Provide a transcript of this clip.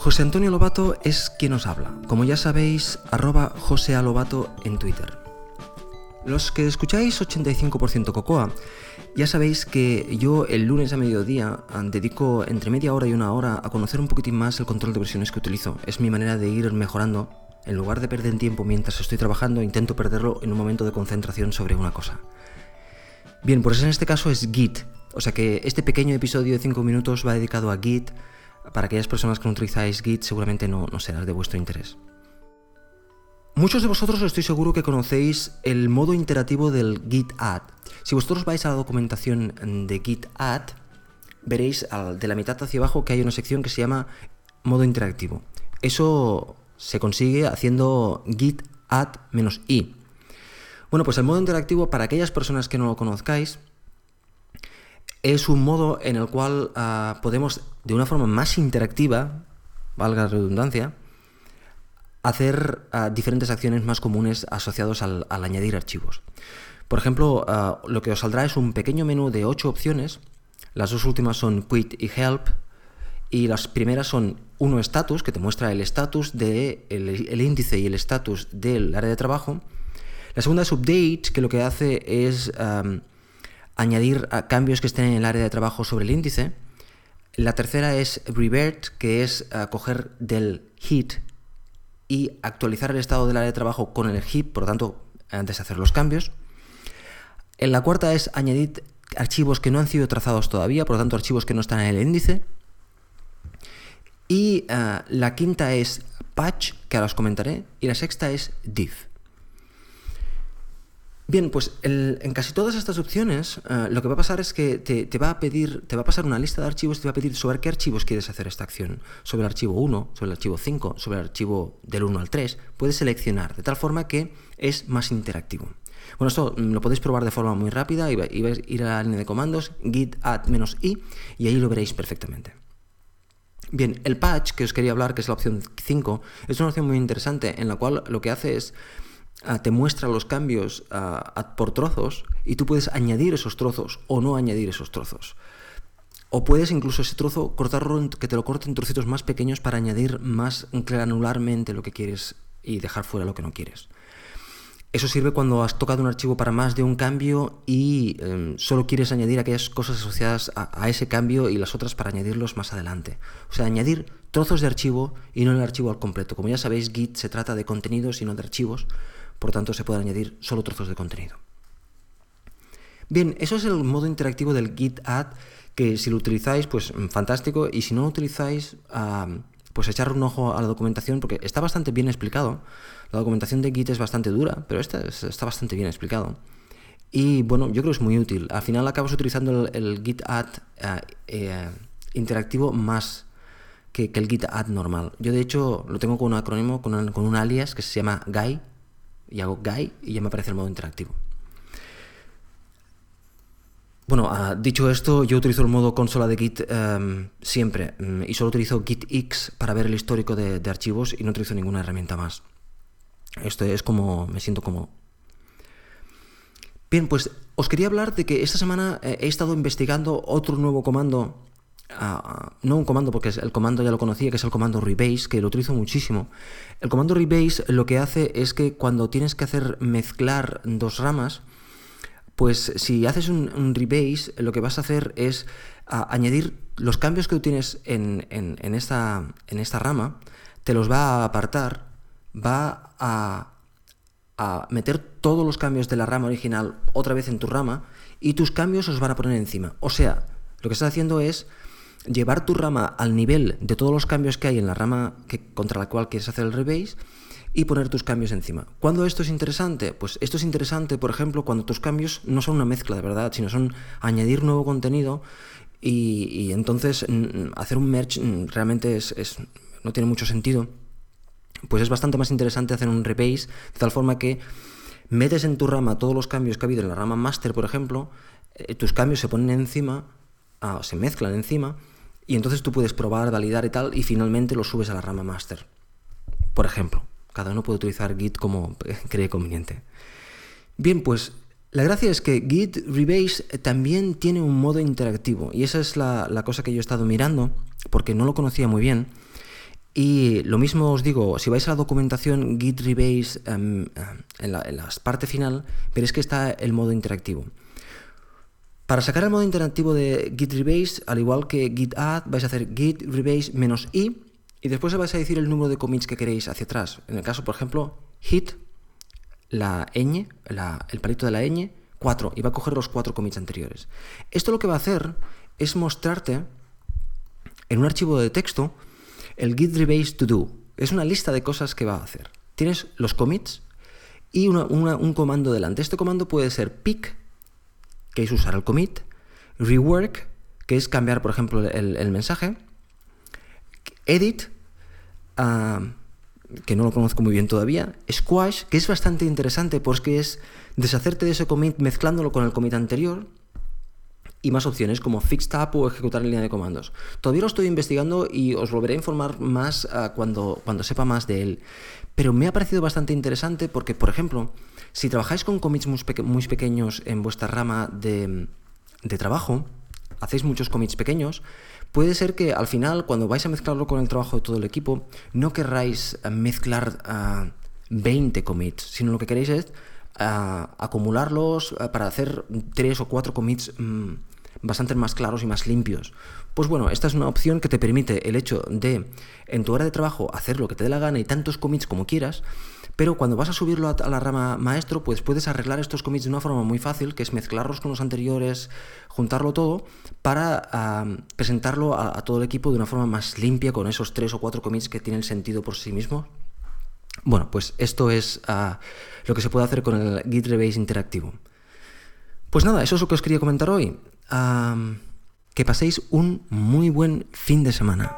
José Antonio Lobato es quien os habla. Como ya sabéis, arroba José Lobato en Twitter. Los que escucháis 85% Cocoa, ya sabéis que yo el lunes a mediodía dedico entre media hora y una hora a conocer un poquitín más el control de versiones que utilizo. Es mi manera de ir mejorando. En lugar de perder tiempo mientras estoy trabajando, intento perderlo en un momento de concentración sobre una cosa. Bien, pues en este caso es Git. O sea que este pequeño episodio de 5 minutos va dedicado a Git. Para aquellas personas que no utilizáis Git seguramente no, no será de vuestro interés. Muchos de vosotros estoy seguro que conocéis el modo interactivo del Git Add. Si vosotros vais a la documentación de Git Add, veréis de la mitad hacia abajo que hay una sección que se llama modo interactivo. Eso se consigue haciendo git add-i. Bueno, pues el modo interactivo, para aquellas personas que no lo conozcáis, es un modo en el cual ah, podemos, de una forma más interactiva, valga la redundancia, hacer ah, diferentes acciones más comunes asociados al, añadir archivos. Por ejemplo, ah, lo que os saldrá es un pequeño menú de ocho opciones. Las dos últimas son Quit y Help. Y las primeras son uno status, que te muestra el estatus del de el índice y el estatus del área de trabajo. La segunda es update, que lo que hace es añadir cambios que estén en el área de trabajo sobre el índice. La tercera es revert, que es coger del hit y actualizar el estado del área de trabajo con el hit, por lo tanto, antes de hacer los cambios. En la cuarta es añadir archivos que no han sido trazados todavía, por lo tanto, archivos que no están en el índice. Y la quinta es patch, que ahora os comentaré. Y la sexta es div. Bien, pues en casi todas estas opciones eh, lo que va a pasar es que te, va a pedir, te va a pasar una lista de archivos y te va a pedir sobre qué archivos quieres hacer esta acción. Sobre el archivo 1, sobre el archivo 5, sobre el archivo del 1 al 3. Puedes seleccionar de tal forma que es más interactivo. Bueno, esto mm, lo podéis probar de forma muy rápida y, vais a ir a la línea de comandos git add-i y ahí lo veréis perfectamente. Bien, el patch que os quería hablar, que es la opción 5, es una opción muy interesante en la cual lo que hace es te muestra los cambios ah, por trozos y tú puedes añadir esos trozos o no añadir esos trozos. O puedes incluso ese trozo cortarlo, que te lo corte en trocitos más pequeños para añadir más granularmente lo que quieres y dejar fuera lo que no quieres. Eso sirve cuando has tocado un archivo para más de un cambio y em, solo quieres añadir aquellas cosas asociadas a, ese cambio y las otras para añadirlos más adelante. O sea, añadir trozos de archivo y no el archivo al completo. Como ya sabéis, Git se trata de contenidos y no de archivos por tanto se pueden añadir solo trozos de contenido. Bien, eso es el modo interactivo del Git Add, que si lo utilizáis, pues mm, fantástico, y si no lo utilizáis, pues echar un ojo a la documentación, porque está bastante bien explicado. La documentación de Git es bastante dura, pero esta está bastante bien explicado. Y bueno, yo creo que es muy útil. Al final acabas utilizando el, Git Add eh, eh, interactivo más que, el Git Add normal. Yo de hecho lo tengo con un acrónimo, con un alias que se llama Guy, y hago guy y ya me aparece el modo interactivo. Bueno, ah, dicho esto, yo utilizo el modo consola de Git em, siempre mm, y solo utilizo GitX para ver el histórico de, archivos y no utilizo ninguna herramienta más. Esto es como me siento como... Bien, pues os quería hablar de que esta semana eh, he estado investigando otro nuevo comando no un comando porque el comando ya lo conocía, que es el comando rebase, que lo utilizo muchísimo. El comando rebase lo que hace es que cuando tienes que hacer mezclar dos ramas, pues si haces un, rebase, lo que vas a hacer es añadir los cambios que tú tienes en, esta, en esta rama, te los va a apartar, va a, a meter todos los cambios de la rama original otra vez en tu rama y tus cambios os van a poner encima. O sea, lo que estás haciendo es llevar tu rama al nivel de todos los cambios que hay en la rama que, contra la cual quieres hacer el rebase y poner tus cambios encima. ¿Cuándo esto es interesante? Pues esto es interesante, por ejemplo, cuando tus cambios no son una mezcla de verdad, sino son añadir nuevo contenido y, entonces hacer un merge realmente es, no tiene mucho sentido. Pues es bastante más interesante hacer un rebase de tal forma que metes en tu rama todos los cambios que ha habido en la rama master, por ejemplo, eh, tus cambios se ponen encima, ah, se mezclan encima y entonces tú puedes probar, validar y tal, y finalmente lo subes a la rama master. Por ejemplo, cada uno puede utilizar Git como cree conveniente. Bien, pues la gracia es que Git Rebase también tiene un modo interactivo, y esa es la, cosa que yo he estado mirando, porque no lo conocía muy bien. Y lo mismo os digo, si vais a la documentación Git Rebase em, en, la, en la parte final, veréis que está el modo interactivo. Para sacar el modo interactivo de Git Rebase, al igual que Git Add, vais a hacer Git Rebase i y después vais a decir el número de commits que queréis hacia atrás. En el caso, por ejemplo, hit, la ñ, el palito de la ñ, 4, y va a coger los cuatro commits anteriores. Esto lo que va a hacer es mostrarte en un archivo de texto el git rebase to do. Es una lista de cosas que va a hacer. Tienes los commits y un comando delante. Este comando puede ser pick, que es usar el commit, rework, que es cambiar, por ejemplo, el, mensaje, edit, ah, que no lo conozco muy bien todavía, squash, que es bastante interesante porque es deshacerte de ese commit mezclándolo con el commit anterior, y más opciones como fix tab o ejecutar en línea de comandos. Todavía lo estoy investigando y os volveré a informar más ah, cuando, cuando sepa más de él. Pero me ha parecido bastante interesante porque, por ejemplo, si trabajáis con commits muy, pequeños en vuestra rama de, trabajo, hacéis muchos commits pequeños, puede ser que al final, cuando vais a mezclarlo con el trabajo de todo el equipo, no querráis ah, mezclar 20 ah, commits, sino lo que queréis es acumularlos para hacer 3 o 4 commits mm, bastante más claros y más limpios. Pues bueno, esta es una opción que te permite el hecho de en tu hora de trabajo hacer lo que te dé la gana y tantos commits como quieras, pero cuando vas a subirlo a, la rama maestro, pues puedes arreglar estos commits de una forma muy fácil, que es mezclarlos con los anteriores, juntarlo todo, para presentarlo a, todo el equipo de una forma más limpia, con esos tres o cuatro commits que tienen sentido por sí mismos. Bueno, pues esto es ah, lo que se puede hacer con el Git Rebase interactivo. Pues nada, eso es lo que os quería comentar hoy. Que paséis un muy buen fin de semana.